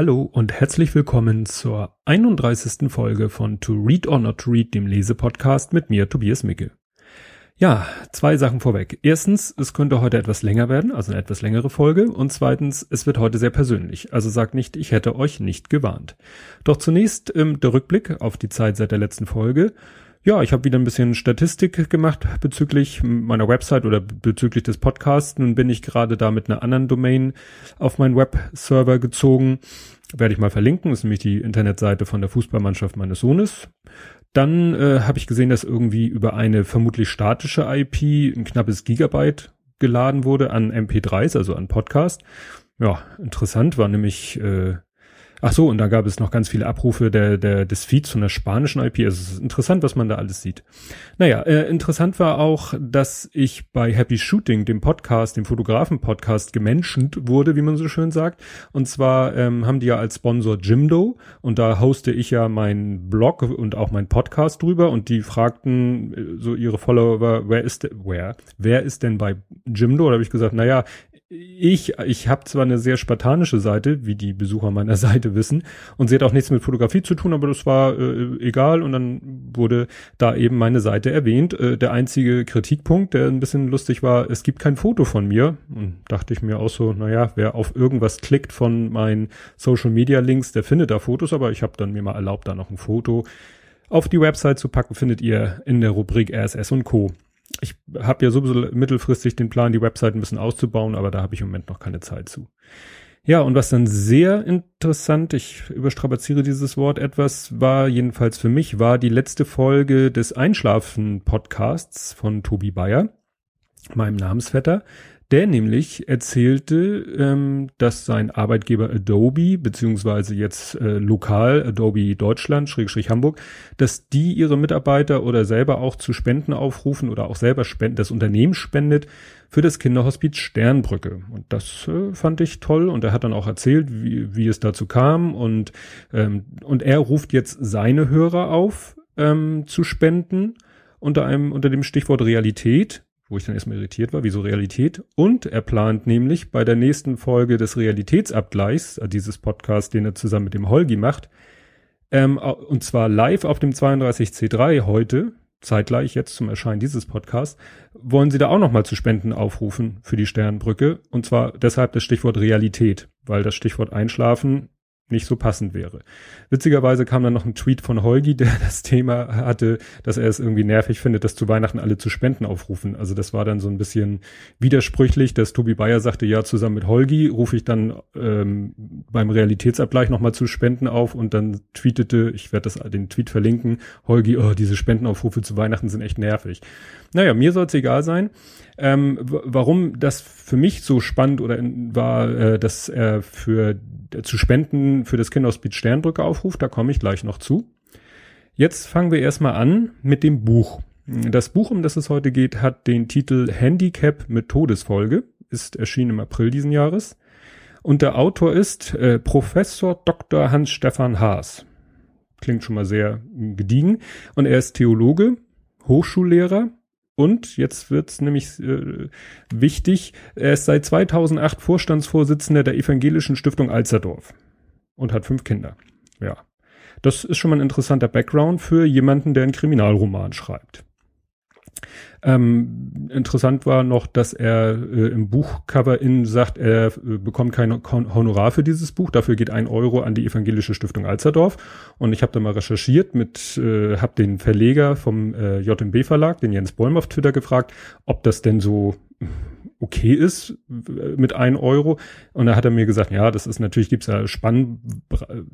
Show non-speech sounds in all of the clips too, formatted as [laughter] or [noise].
Hallo und herzlich willkommen zur 31. Folge von To Read or Not to Read, dem Lesepodcast mit mir, Tobias Micke. Ja, zwei Sachen vorweg. Erstens, es könnte heute etwas länger werden, also eine etwas längere Folge. Und zweitens, es wird heute sehr persönlich. Also sagt nicht, ich hätte euch nicht gewarnt. Doch zunächst ähm, der Rückblick auf die Zeit seit der letzten Folge. Ja, ich habe wieder ein bisschen Statistik gemacht bezüglich meiner Website oder bezüglich des Podcasts. Nun bin ich gerade da mit einer anderen Domain auf meinen Webserver gezogen. Werde ich mal verlinken. Das ist nämlich die Internetseite von der Fußballmannschaft meines Sohnes. Dann äh, habe ich gesehen, dass irgendwie über eine vermutlich statische IP ein knappes Gigabyte geladen wurde an MP3s, also an Podcast. Ja, interessant war nämlich äh, Ach so, und da gab es noch ganz viele Abrufe der, der, des Feeds von der spanischen IP. Also es ist interessant, was man da alles sieht. Naja, äh, interessant war auch, dass ich bei Happy Shooting, dem Podcast, dem Fotografen-Podcast, gemenschent wurde, wie man so schön sagt. Und zwar ähm, haben die ja als Sponsor Jimdo und da hoste ich ja meinen Blog und auch meinen Podcast drüber und die fragten äh, so ihre Follower, wer ist, wer, wer ist denn bei Jimdo? Da habe ich gesagt, naja, ich, ich habe zwar eine sehr spartanische Seite, wie die Besucher meiner [laughs] Seite wissen, und sie hat auch nichts mit Fotografie zu tun, aber das war äh, egal und dann wurde da eben meine Seite erwähnt. Äh, der einzige Kritikpunkt, der ein bisschen lustig war, es gibt kein Foto von mir. Und dachte ich mir auch so, naja, wer auf irgendwas klickt von meinen Social Media Links, der findet da Fotos, aber ich habe dann mir mal erlaubt, da noch ein Foto auf die Website zu packen, findet ihr in der Rubrik RSS und Co ich habe ja sowieso mittelfristig den Plan, die Website ein bisschen auszubauen, aber da habe ich im Moment noch keine Zeit zu. Ja, und was dann sehr interessant, ich überstrapaziere dieses Wort etwas, war jedenfalls für mich, war die letzte Folge des Einschlafen-Podcasts von Tobi Bayer, meinem Namensvetter. Der nämlich erzählte, ähm, dass sein Arbeitgeber Adobe, beziehungsweise jetzt äh, lokal Adobe Deutschland, Schrägstrich Hamburg, dass die ihre Mitarbeiter oder selber auch zu Spenden aufrufen oder auch selber spenden, das Unternehmen spendet für das Kinderhospiz Sternbrücke. Und das äh, fand ich toll. Und er hat dann auch erzählt, wie, wie es dazu kam. Und, ähm, und er ruft jetzt seine Hörer auf, ähm, zu spenden unter einem, unter dem Stichwort Realität wo ich dann erstmal irritiert war, wieso Realität. Und er plant nämlich bei der nächsten Folge des Realitätsabgleichs, äh, dieses Podcast, den er zusammen mit dem Holgi macht, ähm, und zwar live auf dem 32C3 heute, zeitgleich jetzt zum Erscheinen dieses Podcasts, wollen sie da auch nochmal zu Spenden aufrufen für die Sternbrücke. Und zwar deshalb das Stichwort Realität, weil das Stichwort Einschlafen nicht so passend wäre. Witzigerweise kam dann noch ein Tweet von Holgi, der das Thema hatte, dass er es irgendwie nervig findet, dass zu Weihnachten alle zu Spenden aufrufen. Also das war dann so ein bisschen widersprüchlich, dass Tobi Bayer sagte, ja, zusammen mit Holgi rufe ich dann ähm, beim Realitätsabgleich nochmal zu Spenden auf und dann tweetete, ich werde das den Tweet verlinken, Holgi, oh, diese Spendenaufrufe zu Weihnachten sind echt nervig. Naja, mir soll es egal sein. Ähm, warum das für mich so spannend oder war, äh, dass er für äh, zu spenden für das Kinderhospiz Sternbrücke aufruft, da komme ich gleich noch zu. Jetzt fangen wir erstmal an mit dem Buch. Das Buch, um das es heute geht, hat den Titel Handicap mit Todesfolge, ist erschienen im April diesen Jahres. Und der Autor ist äh, Professor Dr. Hans-Stefan Haas. Klingt schon mal sehr gediegen. Und er ist Theologe, Hochschullehrer und jetzt wird's nämlich äh, wichtig, er ist seit 2008 Vorstandsvorsitzender der Evangelischen Stiftung Alzerdorf und hat fünf Kinder. Ja, das ist schon mal ein interessanter Background für jemanden, der einen Kriminalroman schreibt. Ähm, interessant war noch, dass er äh, im Buchcover in sagt, er äh, bekommt kein Honorar für dieses Buch. Dafür geht ein Euro an die Evangelische Stiftung Alzerdorf. Und ich habe da mal recherchiert mit, äh, habe den Verleger vom äh, JMB Verlag, den Jens Bäum auf Twitter gefragt, ob das denn so okay ist mit ein Euro. Und da hat er mir gesagt, ja, das ist natürlich, gibt's ja Spann,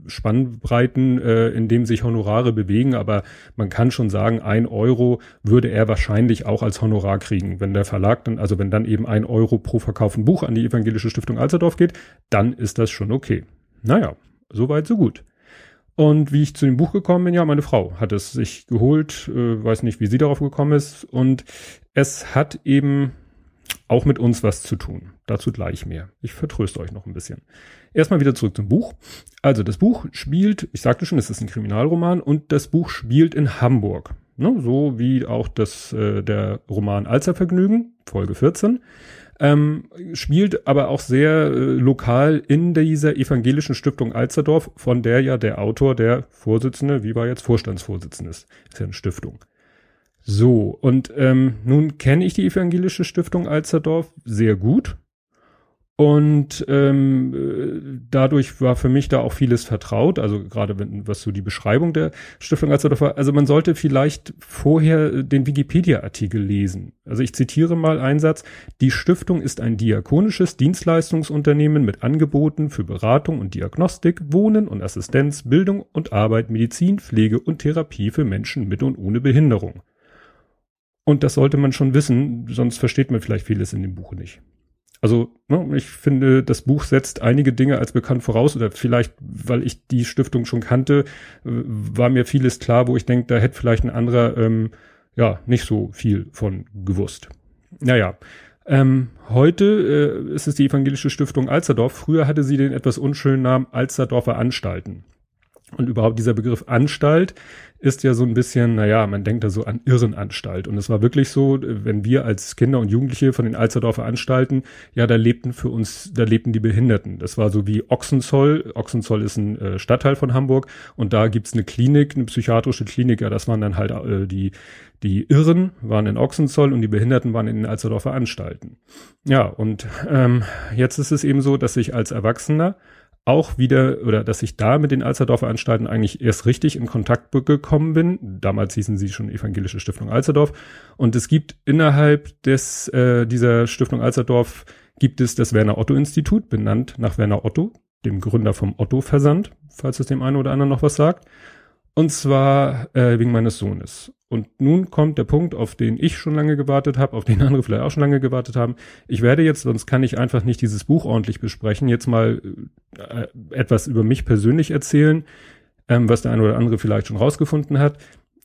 Spannbreiten, äh, in dem sich Honorare bewegen, aber man kann schon sagen, ein Euro würde er wahrscheinlich auch als Honorar kriegen. Wenn der Verlag dann, also wenn dann eben ein Euro pro verkauften Buch an die Evangelische Stiftung Alzerdorf geht, dann ist das schon okay. Naja, soweit, so gut. Und wie ich zu dem Buch gekommen bin, ja, meine Frau hat es sich geholt, äh, weiß nicht, wie sie darauf gekommen ist. Und es hat eben auch mit uns was zu tun. Dazu gleich mehr. Ich vertröste euch noch ein bisschen. Erstmal wieder zurück zum Buch. Also das Buch spielt, ich sagte schon, es ist ein Kriminalroman und das Buch spielt in Hamburg. Ne, so wie auch das, äh, der Roman Alzervergnügen, Folge 14. ähm, spielt aber auch sehr äh, lokal in dieser evangelischen Stiftung Alsterdorf, von der ja der Autor, der Vorsitzende, wie war jetzt Vorstandsvorsitzende ist, ist ja eine Stiftung. So, und ähm, nun kenne ich die evangelische Stiftung Alsterdorf sehr gut und ähm, äh, dadurch war für mich da auch vieles vertraut, also gerade wenn, was so die Beschreibung der Stiftung als war. Also man sollte vielleicht vorher den Wikipedia-Artikel lesen. Also ich zitiere mal einen Satz. Die Stiftung ist ein diakonisches Dienstleistungsunternehmen mit Angeboten für Beratung und Diagnostik, Wohnen und Assistenz, Bildung und Arbeit, Medizin, Pflege und Therapie für Menschen mit und ohne Behinderung. Und das sollte man schon wissen, sonst versteht man vielleicht vieles in dem Buch nicht. Also ne, ich finde, das Buch setzt einige Dinge als bekannt voraus oder vielleicht, weil ich die Stiftung schon kannte, war mir vieles klar, wo ich denke, da hätte vielleicht ein anderer ähm, ja nicht so viel von gewusst. Naja, ähm, heute äh, ist es die evangelische Stiftung Alsterdorf. Früher hatte sie den etwas unschönen Namen Alsterdorfer Anstalten. Und überhaupt dieser Begriff Anstalt ist ja so ein bisschen, naja, man denkt da so an Irrenanstalt. Und es war wirklich so, wenn wir als Kinder und Jugendliche von den Alsterdorfer Anstalten, ja, da lebten für uns, da lebten die Behinderten. Das war so wie Ochsenzoll. Ochsenzoll ist ein äh, Stadtteil von Hamburg und da gibt's eine Klinik, eine psychiatrische Klinik. Ja, das waren dann halt äh, die, die Irren waren in Ochsenzoll und die Behinderten waren in den Alsterdorfer Anstalten. Ja, und ähm, jetzt ist es eben so, dass ich als Erwachsener auch wieder, oder dass ich da mit den Alsterdorfer Anstalten eigentlich erst richtig in Kontakt gekommen bin. Damals hießen sie schon Evangelische Stiftung Alsterdorf. Und es gibt innerhalb des, äh, dieser Stiftung Alsterdorf gibt es das Werner Otto Institut, benannt nach Werner Otto, dem Gründer vom Otto Versand, falls es dem einen oder anderen noch was sagt. Und zwar äh, wegen meines Sohnes. Und nun kommt der Punkt, auf den ich schon lange gewartet habe, auf den andere vielleicht auch schon lange gewartet haben. Ich werde jetzt, sonst kann ich einfach nicht dieses Buch ordentlich besprechen, jetzt mal äh, etwas über mich persönlich erzählen, ähm, was der eine oder andere vielleicht schon rausgefunden hat.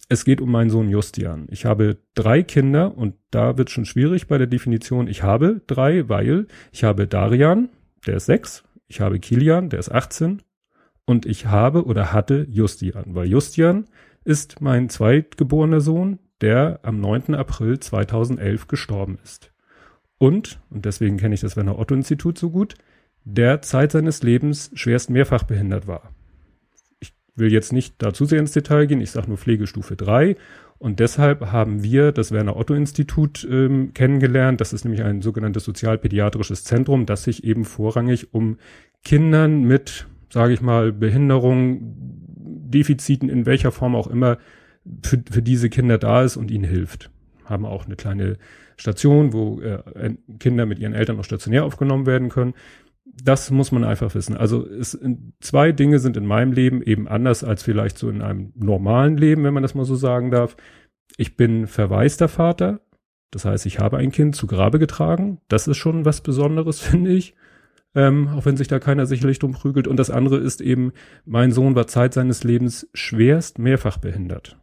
Es geht um meinen Sohn Justian. Ich habe drei Kinder und da wird schon schwierig bei der Definition. Ich habe drei, weil ich habe Darian, der ist sechs, ich habe Kilian, der ist 18 und ich habe oder hatte Justian, weil Justian ist mein zweitgeborener Sohn, der am 9. April 2011 gestorben ist. Und, und deswegen kenne ich das Werner Otto Institut so gut, der Zeit seines Lebens schwerst mehrfach behindert war. Ich will jetzt nicht dazu sehr ins Detail gehen, ich sage nur Pflegestufe 3 und deshalb haben wir das Werner Otto Institut ähm, kennengelernt. Das ist nämlich ein sogenanntes sozialpädiatrisches Zentrum, das sich eben vorrangig um Kindern mit, sage ich mal, Behinderung, Defiziten in welcher Form auch immer für, für diese Kinder da ist und ihnen hilft. Haben auch eine kleine Station, wo äh, Kinder mit ihren Eltern auch stationär aufgenommen werden können. Das muss man einfach wissen. Also es, zwei Dinge sind in meinem Leben eben anders als vielleicht so in einem normalen Leben, wenn man das mal so sagen darf. Ich bin verwaister Vater. Das heißt, ich habe ein Kind zu Grabe getragen. Das ist schon was Besonderes, [laughs] finde ich ähm, auch wenn sich da keiner sicherlich drum prügelt. Und das andere ist eben, mein Sohn war Zeit seines Lebens schwerst mehrfach behindert.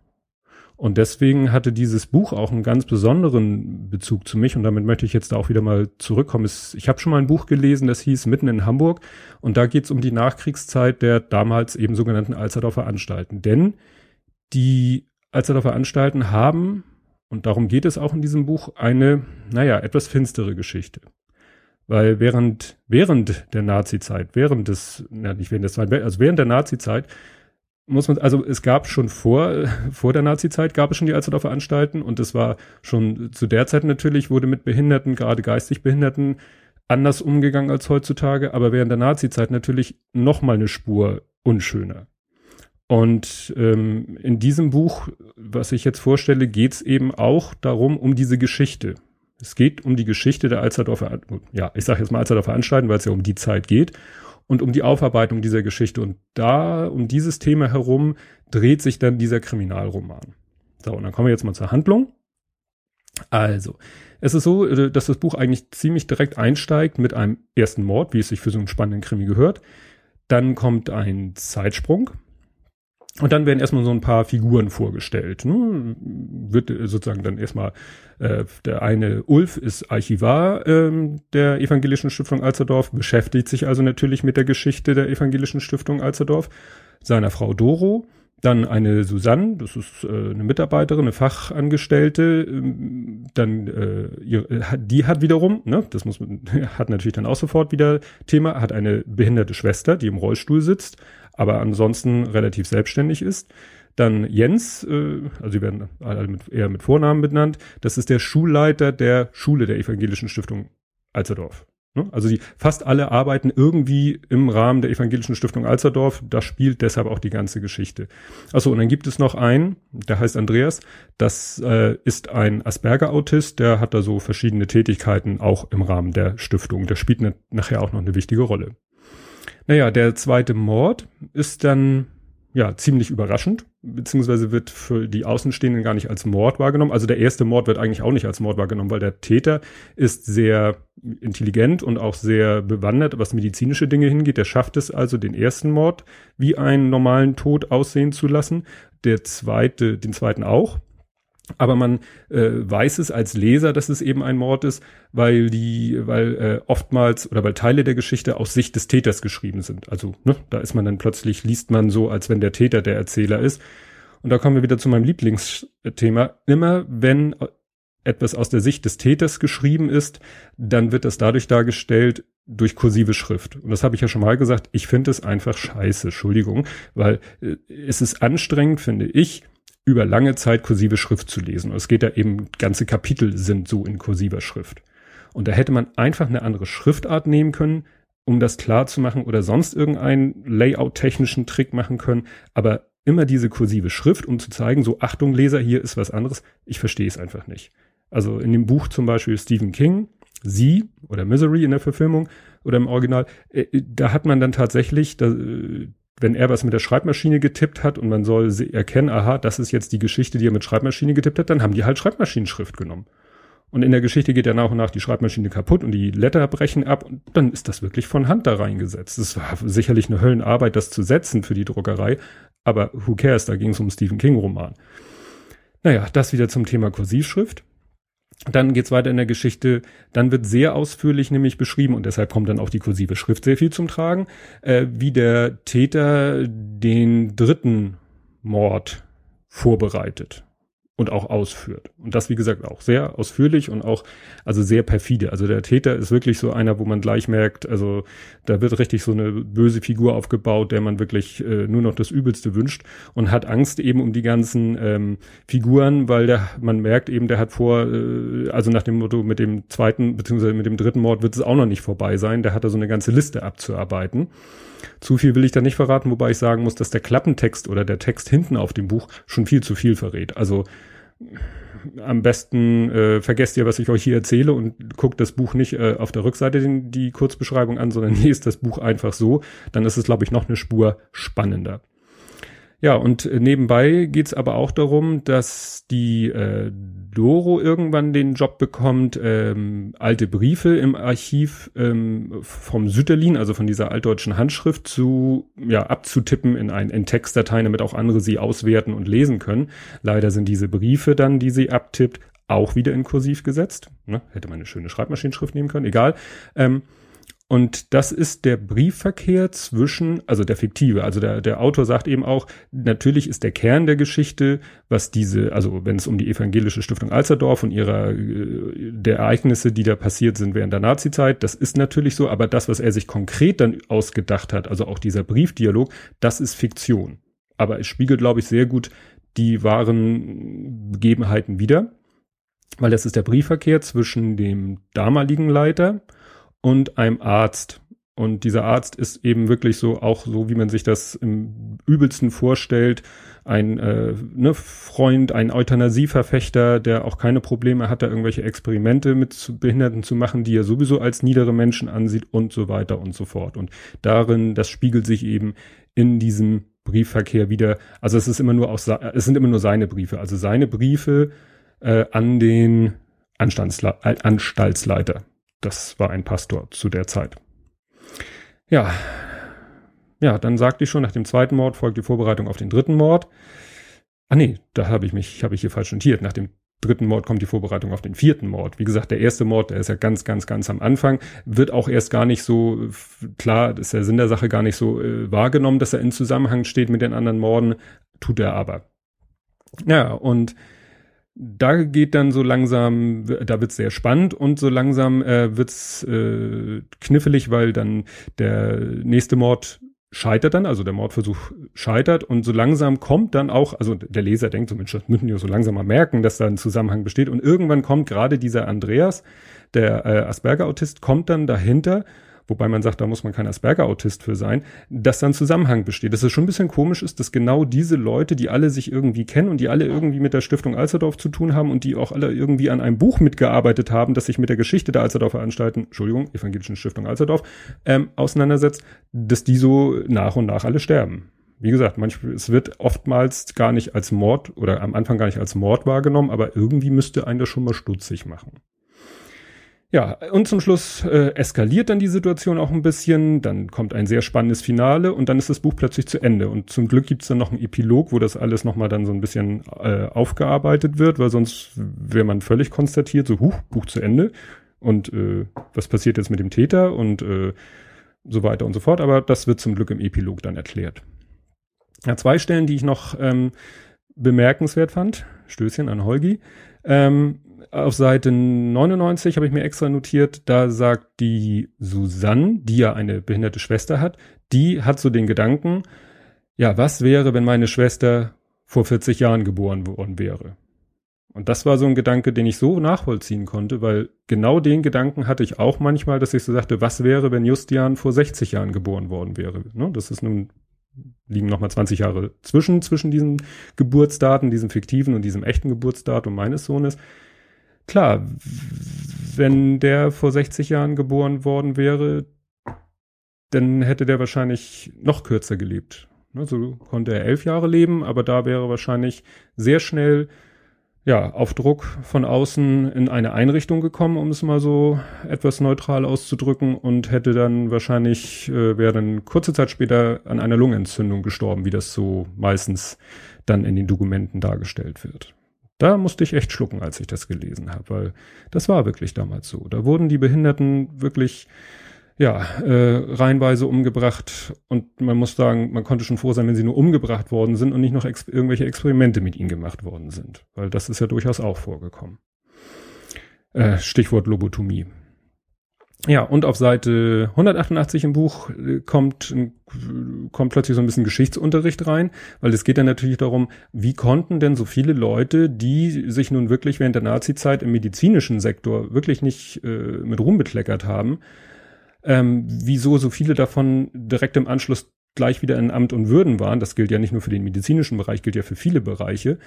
Und deswegen hatte dieses Buch auch einen ganz besonderen Bezug zu mich. Und damit möchte ich jetzt auch wieder mal zurückkommen. Ich habe schon mal ein Buch gelesen, das hieß Mitten in Hamburg. Und da geht es um die Nachkriegszeit der damals eben sogenannten Alsterdorfer Anstalten. Denn die Alsterdorfer Anstalten haben, und darum geht es auch in diesem Buch, eine, naja, etwas finstere Geschichte. Weil während, während der Nazi-Zeit, während des, ja, nicht während Zweiten Weltkriegs, also während der Nazi-Zeit, muss man, also es gab schon vor, [laughs] vor der Nazi-Zeit gab es schon die Alsterdorfer Anstalten und es war schon zu der Zeit natürlich, wurde mit Behinderten, gerade geistig Behinderten, anders umgegangen als heutzutage, aber während der Nazi-Zeit natürlich noch mal eine Spur unschöner. Und ähm, in diesem Buch, was ich jetzt vorstelle, geht es eben auch darum, um diese Geschichte. Es geht um die Geschichte der Alsterdorfer, ja, ich sage jetzt mal Alsterdorfer Anstalten, weil es ja um die Zeit geht und um die Aufarbeitung dieser Geschichte. Und da, um dieses Thema herum, dreht sich dann dieser Kriminalroman. So, und dann kommen wir jetzt mal zur Handlung. Also, es ist so, äh, dass das Buch eigentlich ziemlich direkt einsteigt mit einem ersten Mord, wie es sich für so einen spannenden Krimi gehört. Dann kommt ein Zeitsprung. Und dann werden erstmal so ein paar Figuren vorgestellt. Ne? Wird sozusagen dann erstmal, äh, der eine Ulf ist Archivar ähm, der Evangelischen Stiftung Alsterdorf, beschäftigt sich also natürlich mit der Geschichte der Evangelischen Stiftung Alsterdorf, seiner Frau Doro, dann eine Susanne, das ist äh, eine Mitarbeiterin, eine Fachangestellte, ähm, dann äh, ihre, die hat wiederum, ne, das muss [laughs] hat natürlich dann auch sofort wieder Thema, hat eine behinderte Schwester, die im Rollstuhl sitzt, aber ansonsten relativ selbstständig ist. Dann Jens, äh, also sie werden mit, eher mit Vornamen benannt, das ist der Schulleiter der Schule der Evangelischen Stiftung Alzerdorf. Ne? Also die fast alle arbeiten irgendwie im Rahmen der Evangelischen Stiftung Alzerdorf. Da spielt deshalb auch die ganze Geschichte. Achso, und dann gibt es noch einen, der heißt Andreas. Das äh, ist ein Asperger-Autist, der hat da so verschiedene Tätigkeiten auch im Rahmen der Stiftung. Der spielt ne, nachher auch noch eine wichtige Rolle. Naja, der zweite Mord ist dann ja ziemlich überraschend beziehungsweise wird für die Außenstehenden gar nicht als Mord wahrgenommen. Also der erste Mord wird eigentlich auch nicht als Mord wahrgenommen, weil der Täter ist sehr intelligent und auch sehr bewandert, was medizinische Dinge hingeht. Der schafft es also, den ersten Mord wie einen normalen Tod aussehen zu lassen. Der zweite, den zweiten auch. Aber man äh, weiß es als Leser, dass es eben ein Mord ist, weil die, weil äh, oftmals oder weil Teile der Geschichte aus Sicht des Täters geschrieben sind. Also ne, da ist man dann plötzlich liest man so, als wenn der Täter der Erzähler ist. Und da kommen wir wieder zu meinem Lieblingsthema. Immer wenn etwas aus der Sicht des Täters geschrieben ist, dann wird das dadurch dargestellt durch kursive Schrift. Und das habe ich ja schon mal gesagt. Ich finde es einfach scheiße, Entschuldigung, weil äh, es ist anstrengend, finde ich, über lange Zeit kursive Schrift zu lesen. Und es geht da eben, ganze Kapitel sind so in kursiver Schrift. Und da hätte man einfach eine andere Schriftart nehmen können, um das klar zu machen oder sonst irgendeinen Layout-technischen Trick machen können. Aber immer diese kursive Schrift, um zu zeigen, so Achtung Leser, hier ist was anderes. Ich verstehe es einfach nicht. Also in dem Buch zum Beispiel Stephen King, Sie oder Misery in der Verfilmung oder im Original, äh, da hat man dann tatsächlich, da, wenn er was mit der Schreibmaschine getippt hat und man soll erkennen, aha, das ist jetzt die Geschichte, die er mit Schreibmaschine getippt hat, dann haben die halt Schreibmaschinenschrift genommen. Und in der Geschichte geht ja nach und nach die Schreibmaschine kaputt und die Letter brechen ab und dann ist das wirklich von Hand da reingesetzt. Es war sicherlich eine Höllenarbeit, das zu setzen für die Druckerei, aber who cares, da ging es um Stephen King Roman. Naja, das wieder zum Thema Kursivschrift. Dann geht's weiter in der Geschichte. Dann wird sehr ausführlich nämlich beschrieben und deshalb kommt dann auch die kursive Schrift sehr viel zum Tragen, äh, wie der Täter den dritten Mord vorbereitet und auch ausführt. Und das, wie gesagt, auch sehr ausführlich und auch, also sehr perfide. Also der Täter ist wirklich so einer, wo man gleich merkt, also da wird richtig so eine böse Figur aufgebaut, der man wirklich äh, nur noch das Übelste wünscht und hat Angst eben um die ganzen ähm, Figuren, weil der, man merkt eben, der hat vor, äh, also nach dem Motto, mit dem zweiten, beziehungsweise mit dem dritten Mord wird es auch noch nicht vorbei sein. Der hat da so eine ganze Liste abzuarbeiten. Zu viel will ich da nicht verraten, wobei ich sagen muss, dass der Klappentext oder der Text hinten auf dem Buch schon viel zu viel verrät. Also am besten äh, vergesst ihr, was ich euch hier erzähle und guckt das Buch nicht äh, auf der Rückseite den, die Kurzbeschreibung an, sondern [laughs] lest das Buch einfach so. Dann ist es, glaube ich, noch eine Spur spannender. Ja, und äh, nebenbei geht's aber auch darum, dass die äh, Doro irgendwann den Job bekommt, ähm, alte Briefe im Archiv ähm, vom Sütterlin, also von dieser altdeutschen Handschrift, zu ja abzutippen in ein in Textdatei, damit auch andere sie auswerten und lesen können. Leider sind diese Briefe dann, die sie abtippt, auch wieder in Kursiv gesetzt. Ne? Hätte man eine schöne Schreibmaschinenschrift nehmen können, egal. Ähm, und das ist der Briefverkehr zwischen, also der fiktive, also der, der Autor sagt eben auch, natürlich ist der Kern der Geschichte, was diese, also wenn es um die evangelische Stiftung Alzerdorf und ihrer, äh, der Ereignisse, die da passiert sind während der Nazizeit, das ist natürlich so, aber das, was er sich konkret dann ausgedacht hat, also auch dieser Briefdialog, das ist Fiktion. Aber es spiegelt, glaube ich, sehr gut die wahren Begebenheiten wider, weil das ist der Briefverkehr zwischen dem damaligen Leiter, und einem Arzt. Und dieser Arzt ist eben wirklich so, auch so, wie man sich das im übelsten vorstellt, ein äh, ne, Freund, ein Euthanasieverfechter, der auch keine Probleme hat, da irgendwelche Experimente mit Behinderten zu machen, die er sowieso als niedere Menschen ansieht und so weiter und so fort. Und darin, das spiegelt sich eben in diesem Briefverkehr wieder. Also es ist immer nur auch, es sind immer nur seine Briefe, also seine Briefe äh, an den Anstaltsle Anstaltsleiter. Das war ein Pastor zu der Zeit. Ja, ja, dann sagte ich schon, nach dem zweiten Mord folgt die Vorbereitung auf den dritten Mord. Ah nee, da habe ich mich, habe ich hier falsch notiert. Nach dem dritten Mord kommt die Vorbereitung auf den vierten Mord. Wie gesagt, der erste Mord, der ist ja ganz, ganz, ganz am Anfang, wird auch erst gar nicht so klar, ist der Sinn der Sache gar nicht so äh, wahrgenommen, dass er in Zusammenhang steht mit den anderen Morden. tut er aber. Ja, und da geht dann so langsam, da wird's sehr spannend und so langsam äh, wird's äh, knifflig, weil dann der nächste Mord scheitert dann, also der Mordversuch scheitert und so langsam kommt dann auch, also der Leser denkt Mensch, das müssen wir so langsam mal merken, dass da ein Zusammenhang besteht und irgendwann kommt gerade dieser Andreas, der äh, Asperger-Autist, kommt dann dahinter wobei man sagt, da muss man kein Asperger-Autist für sein, dass dann Zusammenhang besteht. Dass es schon ein bisschen komisch ist, dass genau diese Leute, die alle sich irgendwie kennen und die alle irgendwie mit der Stiftung Alsterdorf zu tun haben und die auch alle irgendwie an einem Buch mitgearbeitet haben, das sich mit der Geschichte der Alsterdorfer Anstalten, Entschuldigung, Evangelischen Stiftung Alsterdorf, ähm, auseinandersetzt, dass die so nach und nach alle sterben wie gesagt, manchmal, es wird oftmals gar nicht als Mord oder am Anfang gar nicht als Mord wahrgenommen, aber irgendwie müsste einen das schon mal stutzig machen. Ja, und zum Schluss äh, eskaliert dann die Situation auch ein bisschen, dann kommt ein sehr spannendes Finale und dann ist das Buch plötzlich zu Ende. Und zum Glück gibt's dann noch einen Epilog, wo das alles nochmal dann so ein bisschen äh, aufgearbeitet wird, weil sonst wäre man völlig konstatiert, so, huch, Buch zu Ende. Und äh, was passiert jetzt mit dem Täter und äh, so weiter und so fort. Aber das wird zum Glück im Epilog dann erklärt. Ja, zwei Stellen, die ich noch ähm, bemerkenswert fand. Stößchen an Holgi. Ähm, auf Seite 99 habe ich mir extra notiert, da sagt die Susanne, die ja eine behinderte Schwester hat, die hat so den Gedanken, ja, was wäre, wenn meine Schwester vor 40 Jahren geboren worden wäre? Und das war so ein Gedanke, den ich so nachvollziehen konnte, weil genau den Gedanken hatte ich auch manchmal, dass ich so sagte, was wäre, wenn Justian vor 60 Jahren geboren worden wäre? Ne? Das ist nun, liegen nochmal 20 Jahre zwischen, zwischen diesen Geburtsdaten, diesem fiktiven und diesem echten Geburtsdatum meines Sohnes klar, wenn der vor 60 Jahren geboren worden wäre, dann hätte der wahrscheinlich noch kürzer gelebt. So konnte er elf Jahre leben, aber da wäre wahrscheinlich sehr schnell ja, auf Druck von außen in eine Einrichtung gekommen, um es mal so etwas neutral auszudrücken und hätte dann wahrscheinlich, äh, wäre dann kurze Zeit später an einer Lungenentzündung gestorben, wie das so meistens dann in den Dokumenten dargestellt wird. Da musste ich echt schlucken, als ich das gelesen habe, weil das war wirklich damals so. Da wurden die Behinderten wirklich ja, äh, reihenweise umgebracht und man muss sagen, man konnte schon froh sein, wenn sie nur umgebracht worden sind und nicht noch ex irgendwelche Experimente mit ihnen gemacht worden sind, weil das ist ja durchaus auch vorgekommen. Äh, Stichwort Lobotomie. Ja, und auf Seite 188 im Buch äh, kommt, kommt plötzlich so ein bisschen Geschichtsunterricht rein, weil es geht dann natürlich darum, wie konnten denn so viele Leute, die sich nun wirklich während der Nazizeit im medizinischen Sektor wirklich nicht äh, mit Ruhm bekleckert haben, ähm, wieso so viele davon direkt im Anschluss gleich wieder in Amt und Würden waren. Das gilt ja nicht nur für den medizinischen Bereich, gilt ja für viele Bereiche.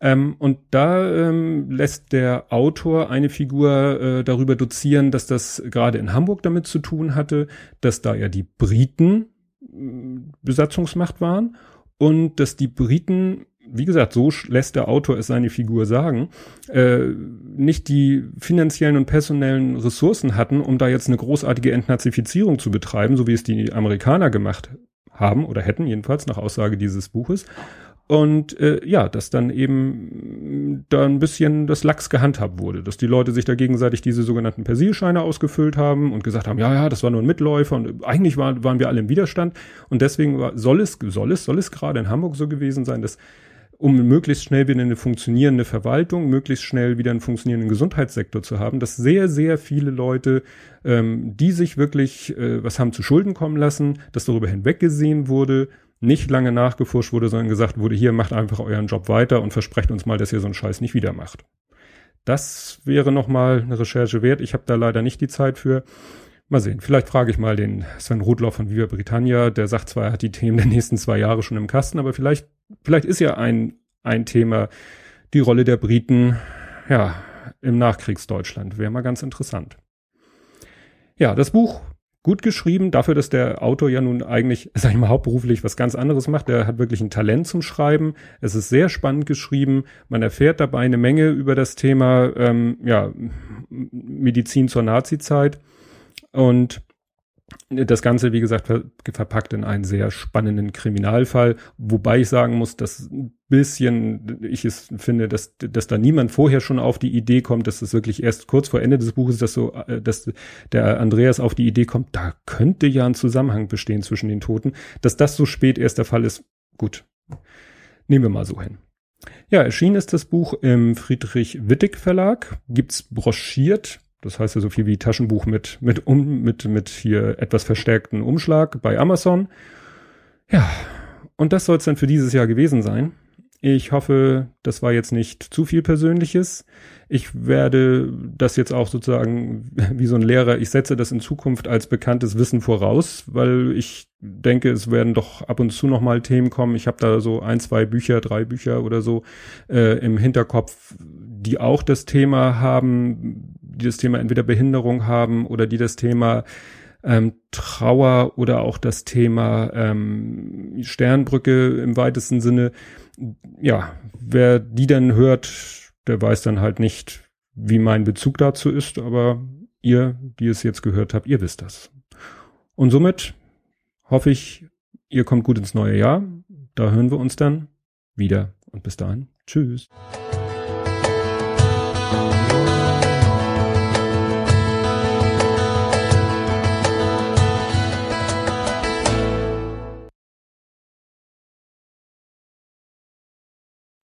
Ähm, und da ähm, lässt der Autor eine Figur äh, darüber dozieren, dass das gerade in Hamburg damit zu tun hatte, dass da ja die Briten äh, Besatzungsmacht waren und dass die Briten wie gesagt, so lässt der Autor es seine Figur sagen, äh, nicht die finanziellen und personellen Ressourcen hatten, um da jetzt eine großartige Entnazifizierung zu betreiben, so wie es die Amerikaner gemacht haben oder hätten, jedenfalls nach Aussage dieses Buches, und äh, ja, dass dann eben da ein bisschen das Lachs gehandhabt wurde, dass die Leute sich da gegenseitig diese sogenannten Persilscheine ausgefüllt haben und gesagt haben, ja, ja, das war nur ein Mitläufer und eigentlich war, waren wir alle im Widerstand. Und deswegen war, soll es, soll es, soll es gerade in Hamburg so gewesen sein, dass um möglichst schnell wieder eine funktionierende Verwaltung, möglichst schnell wieder einen funktionierenden Gesundheitssektor zu haben, dass sehr, sehr viele Leute, ähm, die sich wirklich äh, was haben zu Schulden kommen lassen, dass darüber hinweggesehen wurde, nicht lange nachgeforscht wurde, sondern gesagt wurde, hier macht einfach euren Job weiter und versprecht uns mal, dass ihr so einen Scheiß nicht wieder macht. Das wäre nochmal eine Recherche wert. Ich habe da leider nicht die Zeit für. Mal sehen. Vielleicht frage ich mal den Sven Rudloff von Viva Britannia. Der sagt zwar, er hat die Themen der nächsten zwei Jahre schon im Kasten, aber vielleicht, vielleicht ist ja ein, ein Thema die Rolle der Briten, ja, im Nachkriegsdeutschland. Wäre mal ganz interessant. Ja, das Buch gut geschrieben, dafür, dass der Autor ja nun eigentlich, [laughs] sag ich mal, hauptberuflich was ganz anderes macht. Der hat wirklich ein Talent zum Schreiben. Es ist sehr spannend geschrieben. Man erfährt dabei eine Menge über das Thema ähm, ja, Medizin zur Nazizeit. Und das Ganze, wie gesagt, ver verpackt in einen sehr spannenden Kriminalfall, wobei ich sagen muss, dass ein bisschen, ich es finde, dass, dass da niemand vorher schon auf die Idee kommt, dass es wirklich erst kurz vor Ende des Buches, dass so, äh, dass der Andreas auf die Idee kommt, da könnte ja ein Zusammenhang bestehen zwischen den Toten, dass das so spät erst der Fall ist, gut. Nehmen wir mal so hin. Ja, erschienen ist das Buch im Friedrich Wittig Verlag, gibt's broschiert, das heißt ja so viel wie Taschenbuch mit, mit, um, mit, mit hier etwas verstärkten Umschlag bei Amazon. Ja, und das soll es dann für dieses Jahr gewesen sein. Ich hoffe, das war jetzt nicht zu viel Persönliches. Ich werde das jetzt auch sozusagen [laughs] wie so ein Lehrer, ich setze das in Zukunft als bekanntes Wissen voraus, weil ich denke, es werden doch ab und zu nochmal Themen kommen. Ich habe da so ein, zwei Bücher, drei Bücher oder so äh, im Hinterkopf, die auch das Thema haben, die das Thema entweder Behinderung haben oder die das Thema ähm, Trauer oder auch das Thema ähm, Sternbrücke im weitesten Sinne. Ja, wer die dann hört, der weiß dann halt nicht, wie mein Bezug dazu ist, aber ihr, die es jetzt gehört habt, ihr wisst das. Und somit hoffe ich, ihr kommt gut ins neue Jahr. Da hören wir uns dann wieder. Und bis dahin, tschüss.